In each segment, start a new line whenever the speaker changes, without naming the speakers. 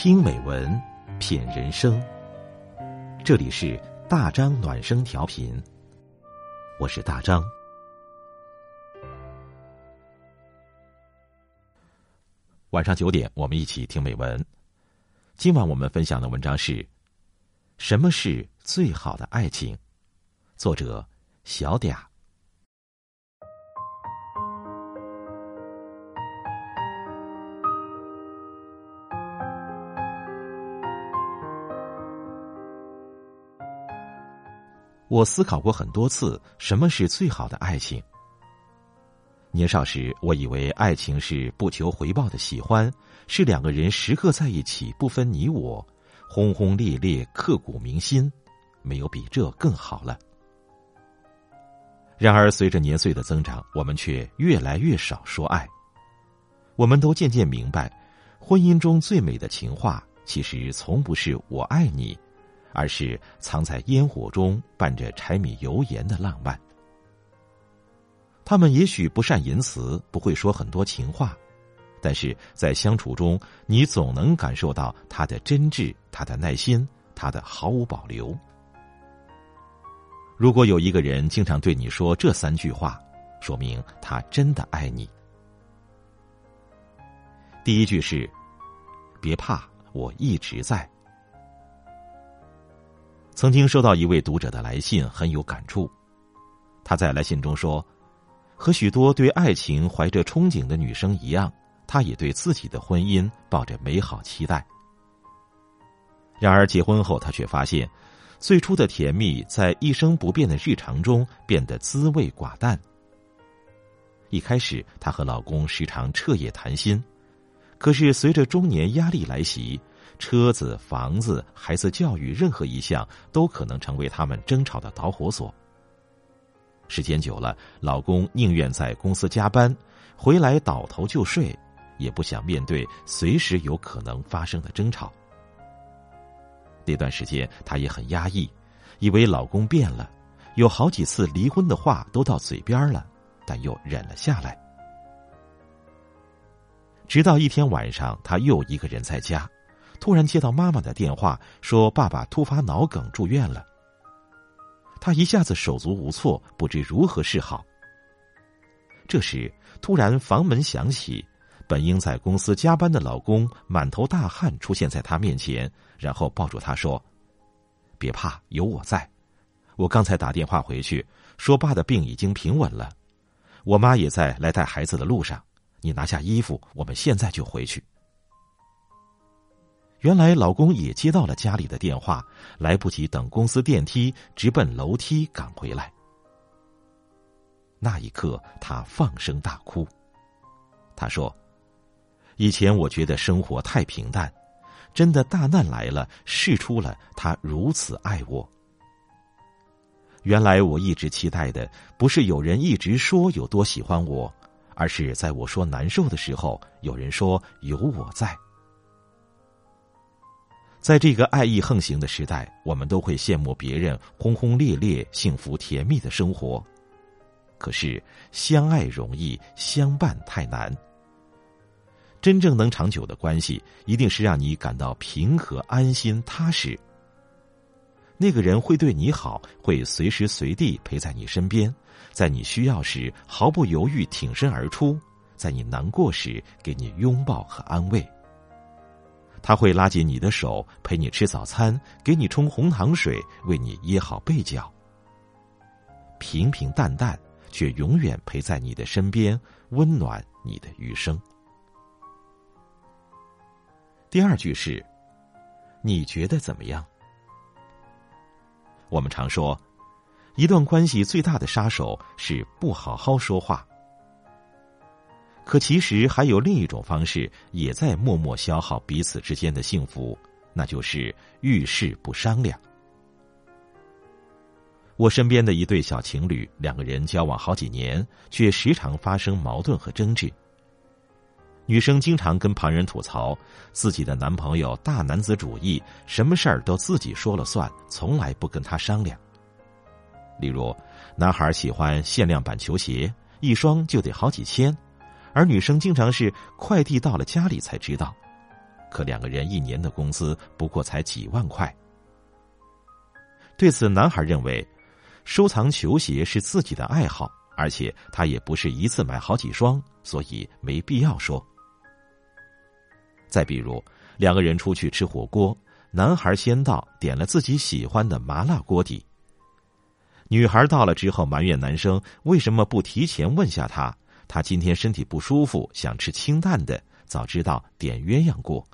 听美文，品人生。这里是大张暖声调频，我是大张。晚上九点，我们一起听美文。今晚我们分享的文章是《什么是最好的爱情》，作者小嗲。我思考过很多次，什么是最好的爱情。年少时，我以为爱情是不求回报的喜欢，是两个人时刻在一起，不分你我，轰轰烈烈，刻骨铭心，没有比这更好了。然而，随着年岁的增长，我们却越来越少说爱。我们都渐渐明白，婚姻中最美的情话，其实从不是我爱你。而是藏在烟火中伴着柴米油盐的浪漫。他们也许不善言辞，不会说很多情话，但是在相处中，你总能感受到他的真挚、他的耐心、他的毫无保留。如果有一个人经常对你说这三句话，说明他真的爱你。第一句是：“别怕，我一直在。”曾经收到一位读者的来信，很有感触。他在来信中说：“和许多对爱情怀着憧憬的女生一样，他也对自己的婚姻抱着美好期待。然而结婚后，他却发现，最初的甜蜜在一生不变的日常中变得滋味寡淡。一开始，她和老公时常彻夜谈心，可是随着中年压力来袭。”车子、房子、孩子教育，任何一项都可能成为他们争吵的导火索。时间久了，老公宁愿在公司加班，回来倒头就睡，也不想面对随时有可能发生的争吵。那段时间，她也很压抑，以为老公变了，有好几次离婚的话都到嘴边了，但又忍了下来。直到一天晚上，她又一个人在家。突然接到妈妈的电话，说爸爸突发脑梗住院了。他一下子手足无措，不知如何是好。这时，突然房门响起，本应在公司加班的老公满头大汗出现在他面前，然后抱住他说：“别怕，有我在。我刚才打电话回去，说爸的病已经平稳了，我妈也在来带孩子的路上。你拿下衣服，我们现在就回去。”原来老公也接到了家里的电话，来不及等公司电梯，直奔楼梯赶回来。那一刻，他放声大哭。他说：“以前我觉得生活太平淡，真的大难来了，试出了他如此爱我。原来我一直期待的，不是有人一直说有多喜欢我，而是在我说难受的时候，有人说有我在。”在这个爱意横行的时代，我们都会羡慕别人轰轰烈烈、幸福甜蜜的生活。可是，相爱容易，相伴太难。真正能长久的关系，一定是让你感到平和、安心、踏实。那个人会对你好，会随时随地陪在你身边，在你需要时毫不犹豫挺身而出，在你难过时给你拥抱和安慰。他会拉紧你的手，陪你吃早餐，给你冲红糖水，为你掖好被角。平平淡淡，却永远陪在你的身边，温暖你的余生。第二句是：你觉得怎么样？我们常说，一段关系最大的杀手是不好好说话。可其实还有另一种方式，也在默默消耗彼此之间的幸福，那就是遇事不商量。我身边的一对小情侣，两个人交往好几年，却时常发生矛盾和争执。女生经常跟旁人吐槽自己的男朋友大男子主义，什么事儿都自己说了算，从来不跟他商量。例如，男孩喜欢限量版球鞋，一双就得好几千。而女生经常是快递到了家里才知道，可两个人一年的工资不过才几万块。对此，男孩认为，收藏球鞋是自己的爱好，而且他也不是一次买好几双，所以没必要说。再比如，两个人出去吃火锅，男孩先到，点了自己喜欢的麻辣锅底。女孩到了之后，埋怨男生为什么不提前问下他，他今天身体不舒服，想吃清淡的，早知道点鸳鸯锅。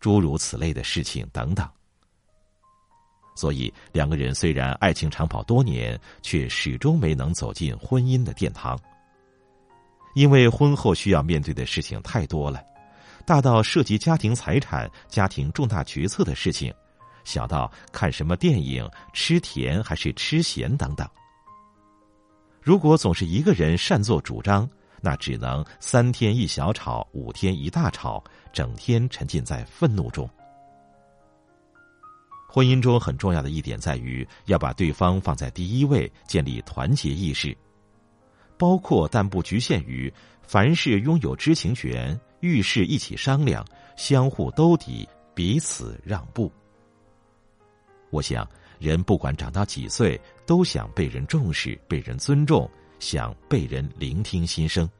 诸如此类的事情等等。所以，两个人虽然爱情长跑多年，却始终没能走进婚姻的殿堂。因为婚后需要面对的事情太多了，大到涉及家庭财产、家庭重大决策的事情。小到看什么电影、吃甜还是吃咸等等。如果总是一个人擅作主张，那只能三天一小吵，五天一大吵，整天沉浸在愤怒中。婚姻中很重要的一点在于要把对方放在第一位，建立团结意识，包括但不局限于凡事拥有知情权，遇事一起商量，相互兜底，彼此让步。我想，人不管长到几岁，都想被人重视、被人尊重，想被人聆听心声。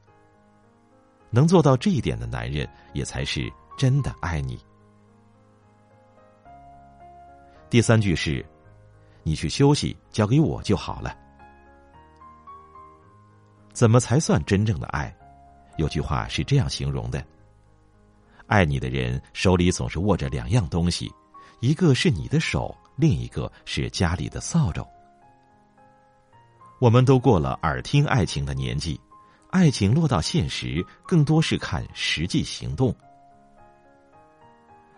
能做到这一点的男人，也才是真的爱你。第三句是：“你去休息，交给我就好了。”怎么才算真正的爱？有句话是这样形容的：“爱你的人手里总是握着两样东西，一个是你的手。”另一个是家里的扫帚。我们都过了耳听爱情的年纪，爱情落到现实，更多是看实际行动。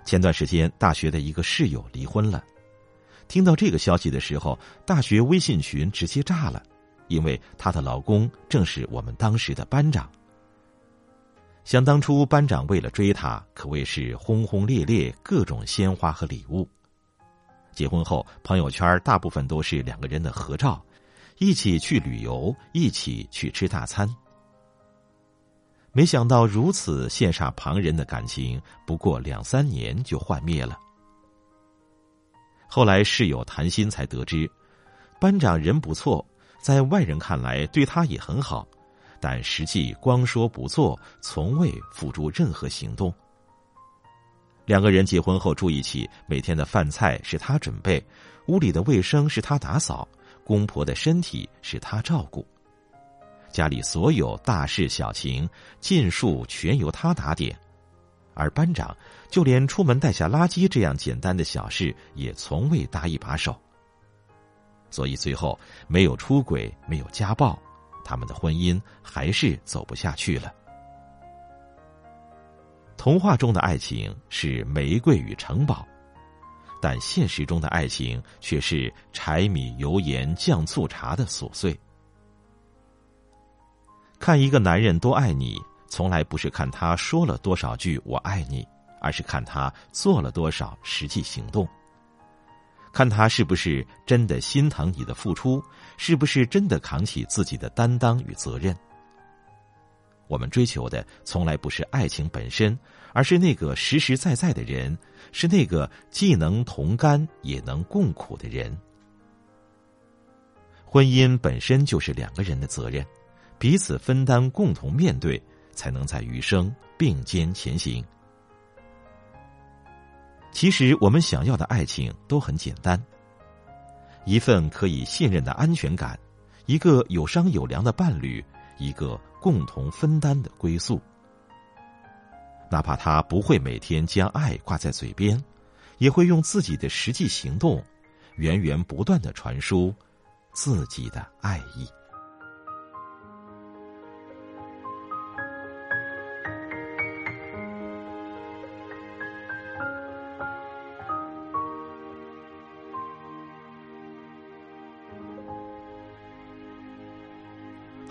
前段时间，大学的一个室友离婚了，听到这个消息的时候，大学微信群直接炸了，因为她的老公正是我们当时的班长。想当初，班长为了追她，可谓是轰轰烈烈，各种鲜花和礼物。结婚后，朋友圈大部分都是两个人的合照，一起去旅游，一起去吃大餐。没想到如此羡煞旁人的感情，不过两三年就幻灭了。后来室友谈心才得知，班长人不错，在外人看来对他也很好，但实际光说不做，从未付诸任何行动。两个人结婚后住一起，每天的饭菜是他准备，屋里的卫生是他打扫，公婆的身体是他照顾，家里所有大事小情尽数全由他打点，而班长就连出门带下垃圾这样简单的小事也从未搭一把手。所以最后没有出轨，没有家暴，他们的婚姻还是走不下去了。童话中的爱情是玫瑰与城堡，但现实中的爱情却是柴米油盐酱醋茶的琐碎。看一个男人多爱你，从来不是看他说了多少句“我爱你”，而是看他做了多少实际行动。看他是不是真的心疼你的付出，是不是真的扛起自己的担当与责任。我们追求的从来不是爱情本身，而是那个实实在在的人，是那个既能同甘也能共苦的人。婚姻本身就是两个人的责任，彼此分担，共同面对，才能在余生并肩前行。其实，我们想要的爱情都很简单：一份可以信任的安全感，一个有商有量的伴侣，一个。共同分担的归宿，哪怕他不会每天将爱挂在嘴边，也会用自己的实际行动，源源不断的传输自己的爱意。